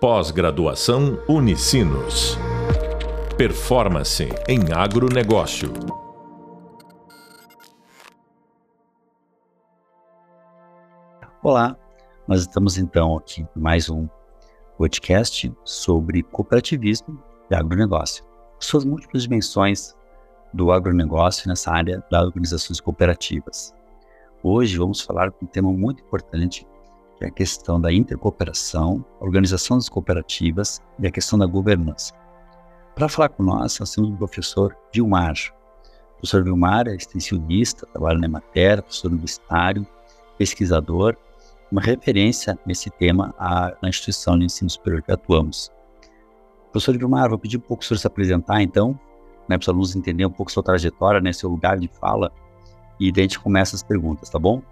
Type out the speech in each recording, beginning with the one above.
Pós-graduação Unicinos. Performance em agronegócio. Olá, nós estamos então aqui mais um podcast sobre cooperativismo e agronegócio. Suas múltiplas dimensões do agronegócio nessa área das organizações cooperativas. Hoje vamos falar de um tema muito importante que é a questão da intercooperação, a organização das cooperativas e a questão da governança. Para falar com nós, nós temos o professor Vilmar. O professor Vilmar é extensionista, trabalha na Emater, professor universitário, pesquisador, uma referência nesse tema na instituição de ensino superior que atuamos. Professor Vilmar, vou pedir um pouco para o senhor se apresentar, então, né, para os alunos entenderem um pouco sua trajetória, né, seu lugar de fala, e daí a gente começa as perguntas, tá bom?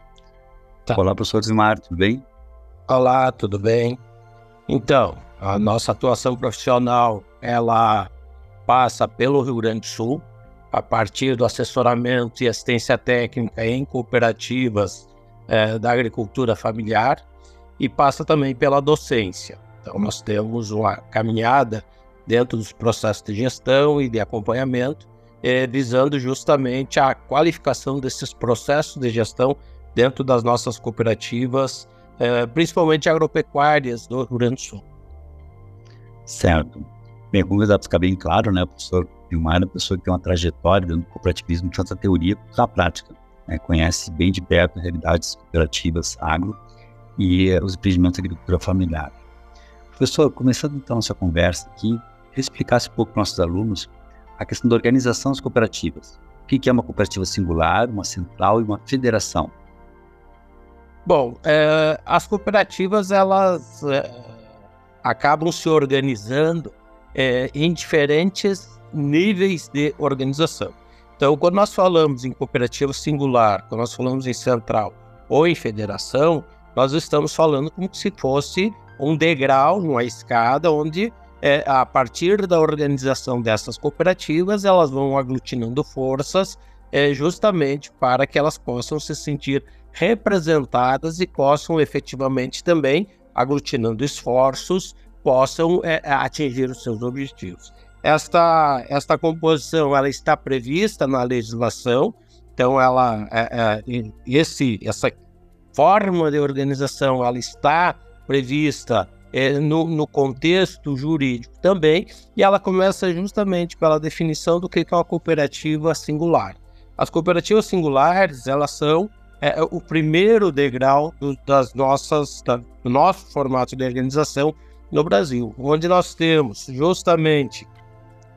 Tá. Olá, professor Vilmar, tudo bem? Olá, tudo bem? Então, a nossa atuação profissional, ela passa pelo Rio Grande do Sul, a partir do assessoramento e assistência técnica em cooperativas é, da agricultura familiar e passa também pela docência. Então, nós temos uma caminhada dentro dos processos de gestão e de acompanhamento, é, visando justamente a qualificação desses processos de gestão dentro das nossas cooperativas é, principalmente agropecuárias do Rio Grande do Sul. Certo. Bem, como já ficar bem claro, né, o professor Vilmar é uma pessoa que tem uma trajetória dentro do cooperativismo, tanto a teoria quanto a prática. Né, conhece bem de perto realidades cooperativas agro e uh, os empreendimentos da agricultura familiar. Professor, começando então a nossa conversa aqui, explicasse um pouco para nossos alunos a questão da organização das cooperativas. O que é uma cooperativa singular, uma central e uma federação? Bom, é, as cooperativas elas é, acabam se organizando é, em diferentes níveis de organização. Então, quando nós falamos em cooperativa singular, quando nós falamos em central ou em federação, nós estamos falando como se fosse um degrau, uma escada, onde é, a partir da organização dessas cooperativas, elas vão aglutinando forças é, justamente para que elas possam se sentir representadas e possam efetivamente também, aglutinando esforços, possam é, é, atingir os seus objetivos. Esta, esta composição ela está prevista na legislação, então ela, é, é, esse, essa forma de organização ela está prevista é, no, no, contexto jurídico também, e ela começa justamente pela definição do que é uma cooperativa singular. As cooperativas singulares elas são é, é o primeiro degrau do, das nossas, da, do nosso formato de organização no Brasil, onde nós temos justamente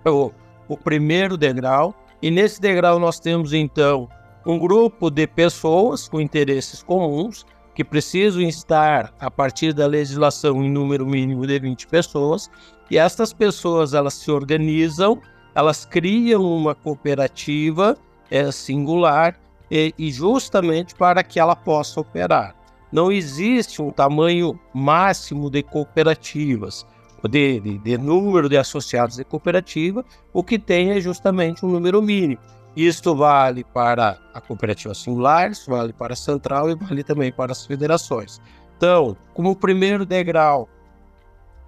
o, o primeiro degrau, e nesse degrau nós temos então um grupo de pessoas com interesses comuns que precisam estar a partir da legislação em número mínimo de 20 pessoas, e estas pessoas elas se organizam, elas criam uma cooperativa é, singular e, e justamente para que ela possa operar. Não existe um tamanho máximo de cooperativas, de, de, de, número de associados de cooperativa, o que tem é justamente um número mínimo. Isto vale para a cooperativa singular, isso vale para a central e vale também para as federações. Então, como primeiro degrau,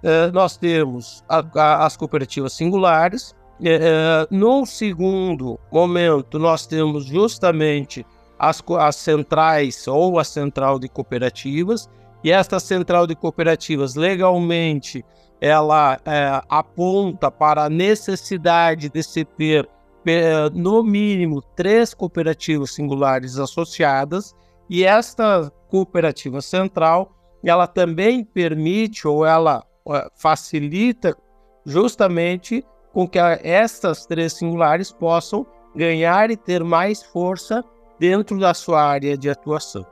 eh, nós temos as cooperativas singulares, é, é, no segundo momento, nós temos justamente as, as centrais ou a central de cooperativas, e esta central de cooperativas legalmente ela é, aponta para a necessidade de se ter é, no mínimo três cooperativas singulares associadas e esta cooperativa central ela também permite ou ela é, facilita justamente com que essas três singulares possam ganhar e ter mais força dentro da sua área de atuação.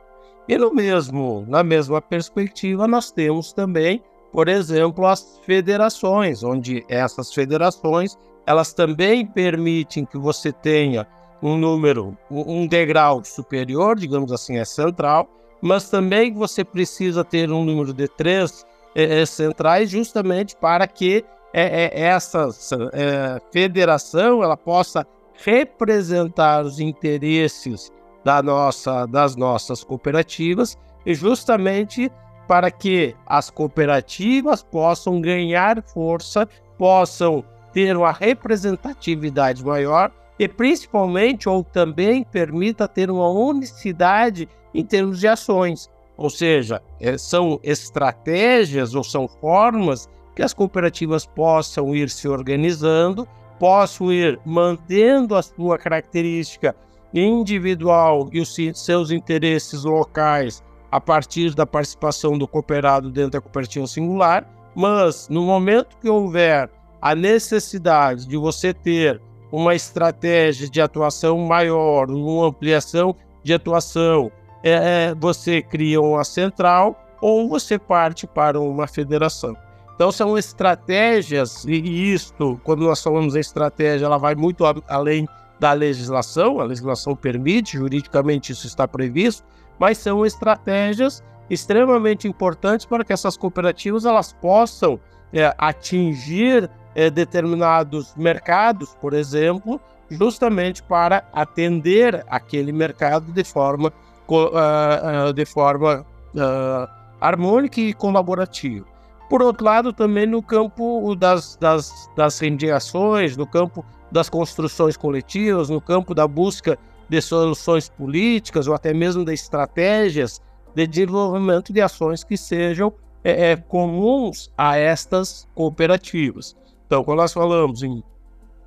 E no mesmo, na mesma perspectiva, nós temos também, por exemplo, as federações, onde essas federações elas também permitem que você tenha um número, um degrau superior, digamos assim, é central, mas também você precisa ter um número de três é, centrais justamente para que é, é, essa é, federação ela possa representar os interesses da nossa, das nossas cooperativas e justamente para que as cooperativas possam ganhar força, possam ter uma representatividade maior e principalmente ou também permita ter uma unicidade em termos de ações. Ou seja, é, são estratégias ou são formas que as cooperativas possam ir se organizando, possam ir mantendo a sua característica individual e os seus interesses locais a partir da participação do cooperado dentro da cooperativa singular, mas no momento que houver a necessidade de você ter uma estratégia de atuação maior, uma ampliação de atuação, é, é, você cria uma central ou você parte para uma federação. Então são estratégias, e isto, quando nós falamos em estratégia, ela vai muito além da legislação, a legislação permite, juridicamente isso está previsto, mas são estratégias extremamente importantes para que essas cooperativas elas possam é, atingir é, determinados mercados, por exemplo, justamente para atender aquele mercado de forma, uh, uh, de forma uh, harmônica e colaborativa. Por outro lado, também no campo das, das, das reivindicações, no campo das construções coletivas, no campo da busca de soluções políticas ou até mesmo de estratégias de desenvolvimento de ações que sejam é, é, comuns a estas cooperativas. Então, quando nós falamos em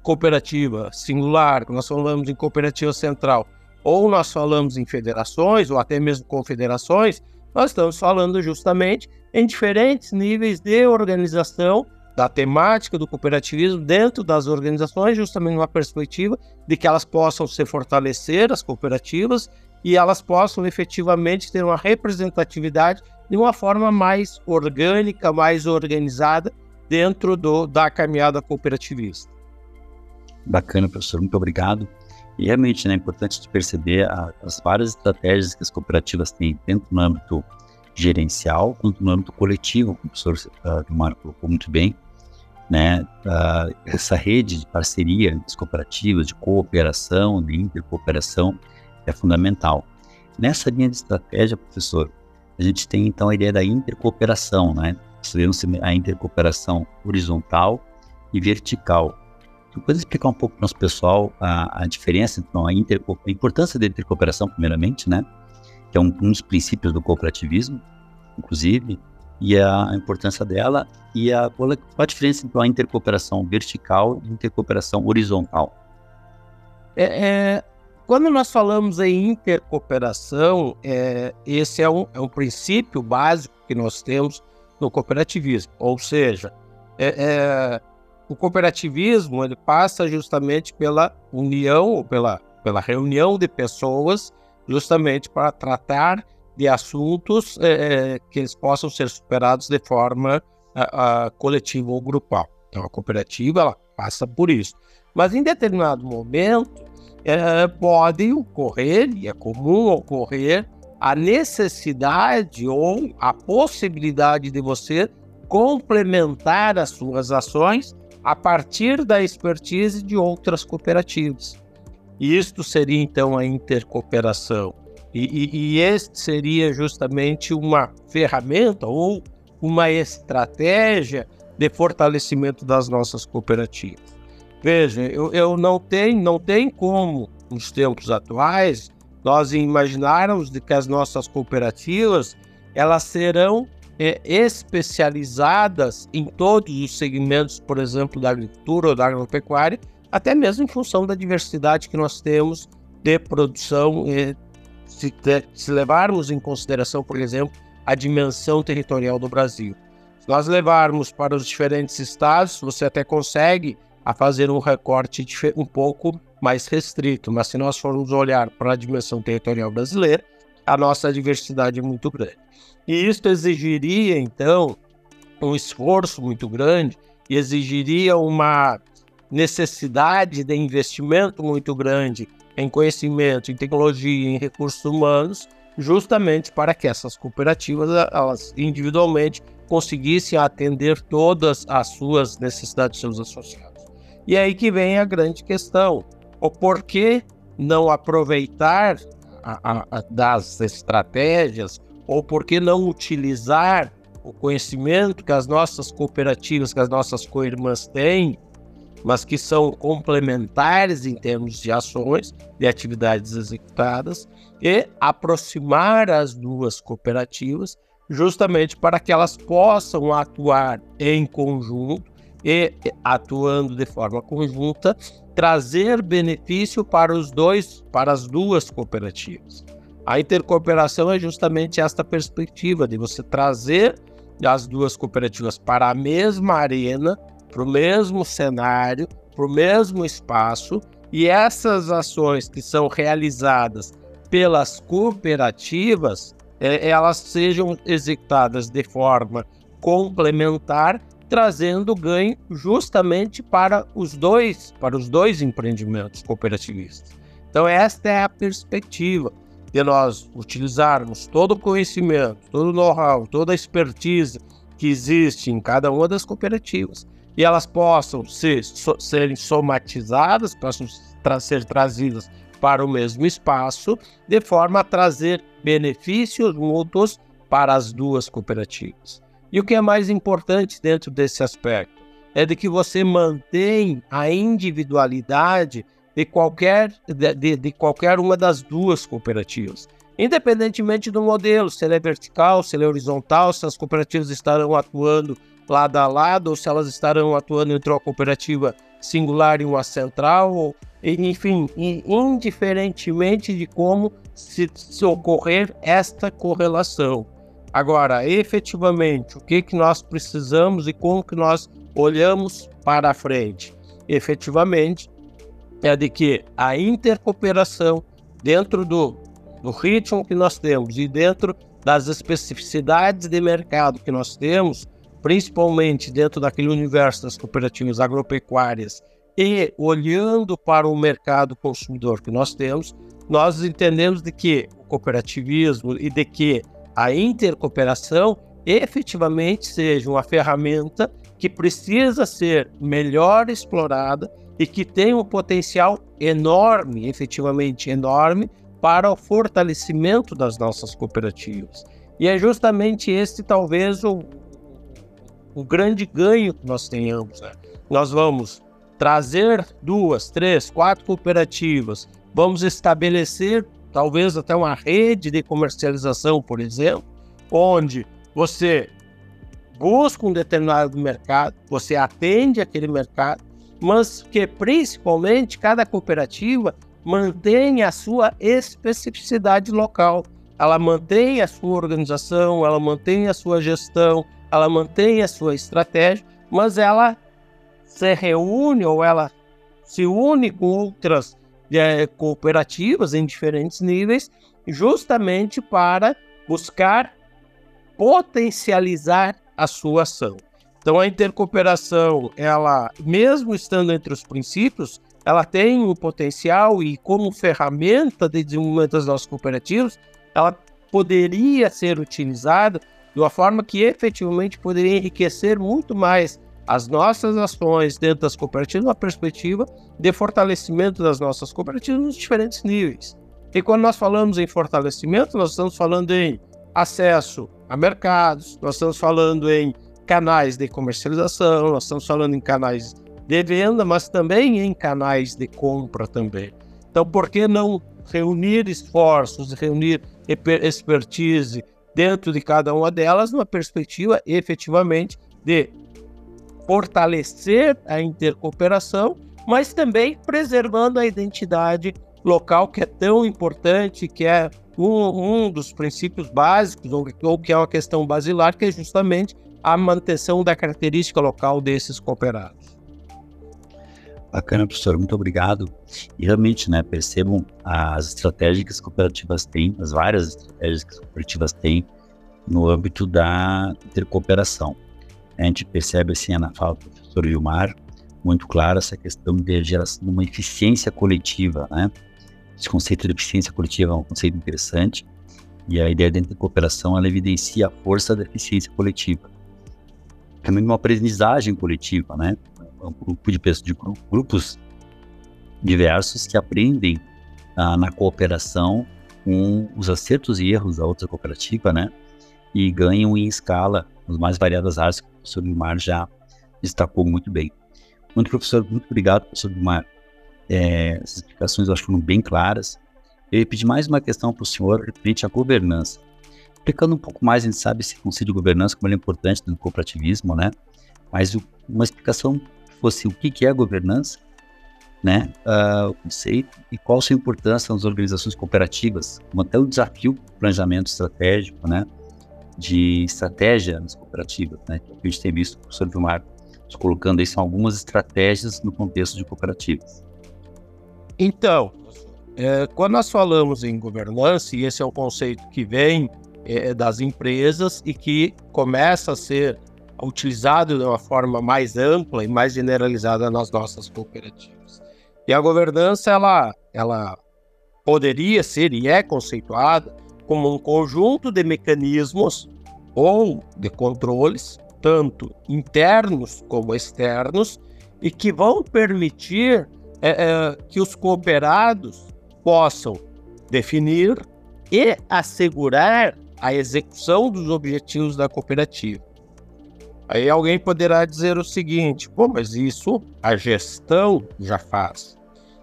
cooperativa singular, quando nós falamos em cooperativa central, ou nós falamos em federações, ou até mesmo confederações, nós estamos falando justamente em diferentes níveis de organização da temática do cooperativismo dentro das organizações, justamente numa perspectiva de que elas possam se fortalecer, as cooperativas, e elas possam efetivamente ter uma representatividade de uma forma mais orgânica, mais organizada dentro do, da caminhada cooperativista. Bacana, professor, muito obrigado. E realmente né, é importante perceber a, as várias estratégias que as cooperativas têm, tanto no âmbito gerencial quanto no âmbito coletivo, como o professor uh, Mário colocou muito bem. Né, uh, essa rede de parceria entre as cooperativas, de cooperação, de intercooperação, é fundamental. Nessa linha de estratégia, professor, a gente tem então a ideia da intercooperação, né? A intercooperação horizontal e vertical. Pode explicar um pouco para o nosso pessoal a, a diferença entre a, interco a importância da intercooperação, primeiramente, né? Que é um, um dos princípios do cooperativismo, inclusive, e a importância dela e a, qual a diferença entre a intercooperação vertical e a intercooperação horizontal. É, é, quando nós falamos em intercooperação, é, esse é um, é um princípio básico que nós temos no cooperativismo, ou seja, é, é, o cooperativismo ele passa justamente pela união ou pela, pela reunião de pessoas justamente para tratar de assuntos é, que eles possam ser superados de forma a, a, coletiva ou grupal. Então a cooperativa ela passa por isso. Mas em determinado momento é, pode ocorrer, e é comum ocorrer, a necessidade ou a possibilidade de você complementar as suas ações a partir da expertise de outras cooperativas. E isto seria então a intercooperação. E, e, e este seria justamente uma ferramenta ou uma estratégia de fortalecimento das nossas cooperativas. Veja, eu, eu não tenho não tem como, nos tempos atuais, nós imaginarmos de que as nossas cooperativas elas serão é, especializadas em todos os segmentos, por exemplo, da agricultura ou da agropecuária, até mesmo em função da diversidade que nós temos de produção. E, se, se levarmos em consideração, por exemplo, a dimensão territorial do Brasil. Se nós levarmos para os diferentes estados, você até consegue a fazer um recorte um pouco mais restrito. Mas se nós formos olhar para a dimensão territorial brasileira, a nossa diversidade é muito grande. E isso exigiria, então, um esforço muito grande e exigiria uma necessidade de investimento muito grande em conhecimento, em tecnologia, em recursos humanos, justamente para que essas cooperativas, elas individualmente conseguissem atender todas as suas necessidades de seus associados. E aí que vem a grande questão: o porquê não aproveitar a, a, das estratégias ou por que não utilizar o conhecimento que as nossas cooperativas, que as nossas co-irmãs têm, mas que são complementares em termos de ações, de atividades executadas, e aproximar as duas cooperativas, justamente para que elas possam atuar em conjunto e, atuando de forma conjunta, trazer benefício para os dois, para as duas cooperativas. A intercooperação é justamente esta perspectiva de você trazer as duas cooperativas para a mesma arena, para o mesmo cenário, para o mesmo espaço, e essas ações que são realizadas pelas cooperativas, é, elas sejam executadas de forma complementar, trazendo ganho justamente para os dois, para os dois empreendimentos cooperativistas. Então esta é a perspectiva de nós utilizarmos todo o conhecimento, todo o know-how, toda a expertise que existe em cada uma das cooperativas e elas possam ser, so, serem somatizadas, possam tra ser trazidas para o mesmo espaço, de forma a trazer benefícios mútuos para as duas cooperativas. E o que é mais importante dentro desse aspecto é de que você mantém a individualidade de qualquer, de, de qualquer uma das duas cooperativas. Independentemente do modelo, se ele é vertical, se ele é horizontal, se as cooperativas estarão atuando lado a lado, ou se elas estarão atuando entre uma cooperativa singular e uma central, ou, enfim, indiferentemente de como se, se ocorrer esta correlação. Agora, efetivamente, o que, que nós precisamos e como que nós olhamos para a frente? Efetivamente, é de que a intercooperação dentro do, do ritmo que nós temos e dentro das especificidades de mercado que nós temos, principalmente dentro daquele universo das cooperativas agropecuárias e olhando para o mercado consumidor que nós temos, nós entendemos de que o cooperativismo e de que a intercooperação efetivamente seja uma ferramenta que precisa ser melhor explorada e que tem um potencial enorme, efetivamente enorme, para o fortalecimento das nossas cooperativas. E é justamente esse talvez o, o grande ganho que nós tenhamos. Né? Nós vamos trazer duas, três, quatro cooperativas, vamos estabelecer talvez até uma rede de comercialização, por exemplo, onde você busca um determinado mercado, você atende aquele mercado mas que principalmente cada cooperativa mantém a sua especificidade local. Ela mantém a sua organização, ela mantém a sua gestão, ela mantém a sua estratégia, mas ela se reúne ou ela se une com outras é, cooperativas em diferentes níveis, justamente para buscar potencializar a sua ação. Então a intercooperação, ela, mesmo estando entre os princípios, ela tem um potencial e como ferramenta de desenvolvimento das nossas cooperativas, ela poderia ser utilizada de uma forma que efetivamente poderia enriquecer muito mais as nossas ações dentro das cooperativas, uma perspectiva de fortalecimento das nossas cooperativas nos diferentes níveis. E quando nós falamos em fortalecimento, nós estamos falando em acesso a mercados, nós estamos falando em canais de comercialização, nós estamos falando em canais de venda, mas também em canais de compra também. Então, por que não reunir esforços, reunir expertise dentro de cada uma delas, numa perspectiva efetivamente de fortalecer a intercooperação, mas também preservando a identidade local que é tão importante, que é um, um dos princípios básicos, ou, ou que é uma questão basilar, que é justamente a manutenção da característica local desses cooperados. Bacana, professor, muito obrigado. E realmente, né, percebam as estratégias que as cooperativas têm, as várias estratégias que as cooperativas têm no âmbito da intercooperação. A gente percebe, assim, na fala do professor Gilmar, muito claro essa questão de geração de uma eficiência coletiva, né? Esse conceito de eficiência coletiva é um conceito interessante e a ideia da intercooperação, ela evidencia a força da eficiência coletiva também uma aprendizagem coletiva, né? Um grupo de pessoas, de grupos diversos que aprendem ah, na cooperação com os acertos e erros da outra cooperativa, né? E ganham em escala nas mais variadas áreas que o professor Guimar já destacou muito bem. Muito professor, muito obrigado, professor Guimar. É, essas explicações eu acho que foram bem claras. Eu ia pedir mais uma questão para o senhor referente à governança. Explicando um pouco mais, a gente sabe esse conselho de governança, como ele é importante no cooperativismo, né? Mas uma explicação fosse o que é a governança, né? Uh, o conceito e qual sua importância nas organizações cooperativas, como até o desafio do planejamento estratégico, né? De estratégia nas cooperativas, né? Que a gente tem visto o professor Vilmar colocando aí são algumas estratégias no contexto de cooperativas. Então, é, quando nós falamos em governança, e esse é um conceito que vem é, das empresas e que começa a ser utilizado de uma forma mais ampla e mais generalizada nas nossas cooperativas. E a governança, ela, ela poderia ser e é conceituada como um conjunto de mecanismos ou de controles, tanto internos como externos, e que vão permitir é, é, que os cooperados possam definir e assegurar a execução dos objetivos da cooperativa. Aí alguém poderá dizer o seguinte: pô, mas isso a gestão já faz.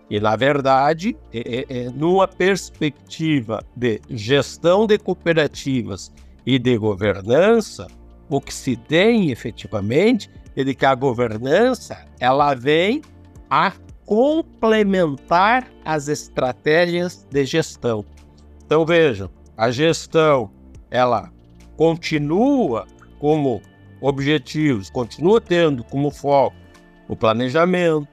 E, na verdade, é, é, é, numa perspectiva de gestão de cooperativas e de governança, o que se tem efetivamente é de que a governança ela vem a complementar as estratégias de gestão. Então vejam, a gestão ela continua como objetivos, continua tendo como foco o planejamento,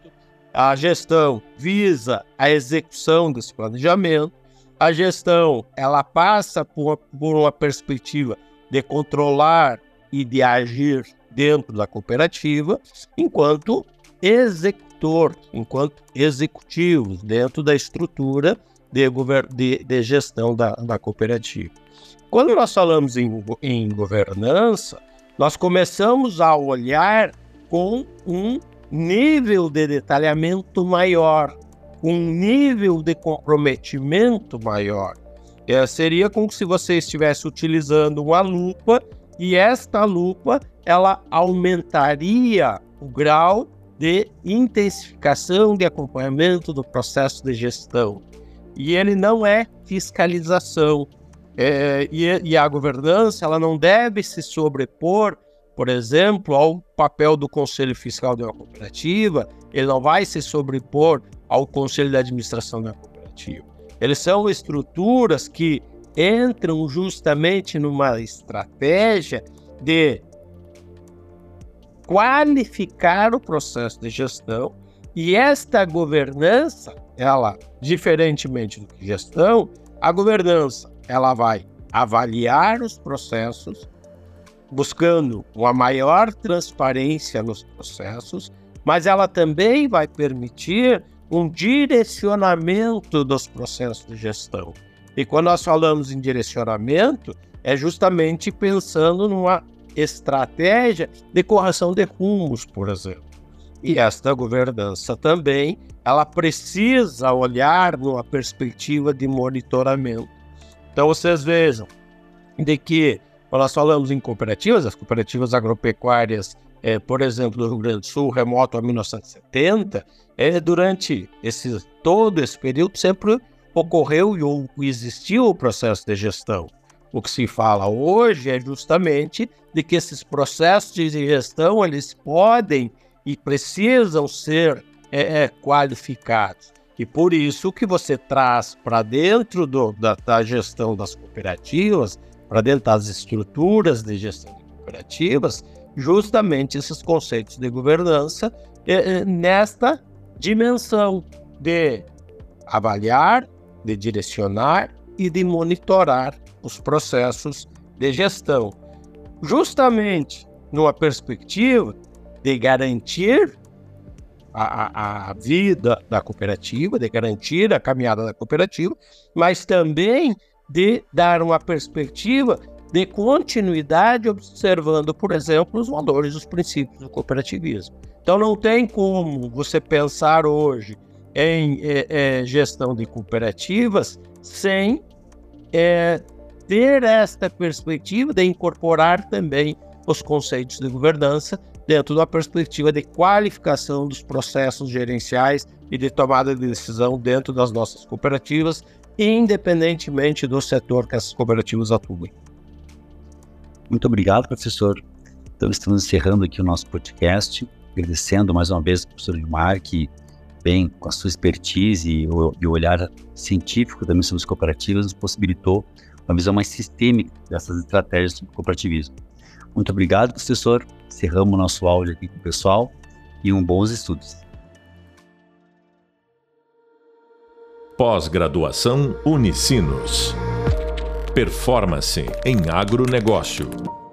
a gestão visa a execução desse planejamento, a gestão ela passa por, por uma perspectiva de controlar e de agir dentro da cooperativa, enquanto executor, enquanto executivos dentro da estrutura de, de, de gestão da, da cooperativa. Quando nós falamos em, em governança, nós começamos a olhar com um nível de detalhamento maior, um nível de comprometimento maior. É, seria como se você estivesse utilizando uma lupa e esta lupa ela aumentaria o grau de intensificação de acompanhamento do processo de gestão. E ele não é fiscalização, é, e, e, a governança ela não deve se sobrepor, por exemplo, ao papel do conselho fiscal de uma cooperativa, ele não vai se sobrepor ao conselho de administração da cooperativa. Eles são estruturas que entram justamente numa estratégia de qualificar o processo de gestão e esta governança, ela, diferentemente do que gestão, a governança ela vai avaliar os processos, buscando uma maior transparência nos processos, mas ela também vai permitir um direcionamento dos processos de gestão. E quando nós falamos em direcionamento, é justamente pensando numa estratégia de correção de rumos, por exemplo. E esta governança também, ela precisa olhar numa perspectiva de monitoramento. Então vocês vejam de que nós falamos em cooperativas, as cooperativas agropecuárias, é, por exemplo, do Rio Grande do Sul, remoto a 1970, é, durante esse, todo esse período sempre ocorreu e ou, existiu o processo de gestão. O que se fala hoje é justamente de que esses processos de gestão eles podem e precisam ser é, é, qualificados. E por isso que você traz para dentro do, da, da, gestão das cooperativas, para dentro das estruturas de gestão de cooperativas, justamente esses conceitos de governança eh, nesta dimensão de avaliar, de direcionar e de monitorar os processos de gestão, justamente numa perspectiva de garantir a, a, vida da cooperativa, de garantir a caminhada da cooperativa, mas também de dar uma perspectiva de continuidade, observando, por exemplo, os valores, os princípios do cooperativismo. Então, não tem como você pensar hoje em é, é, gestão de cooperativas sem é ter esta perspectiva de incorporar também os conceitos de governança dentro da perspectiva de qualificação dos processos gerenciais e de tomada de decisão dentro das nossas cooperativas, independentemente do setor que essas cooperativas atuem. Muito obrigado, professor. Então, estamos encerrando aqui o nosso podcast, agradecendo mais uma vez ao professor Gilmar, que vem com a sua expertise e o, e o olhar científico também sobre as cooperativas, nos possibilitou uma visão mais sistêmica dessas estratégias sobre cooperativismo. Muito obrigado, professor. Encerramos o nosso áudio aqui com o pessoal e um bons estudos. Pós-graduação Unicinos. Performance em agronegócio.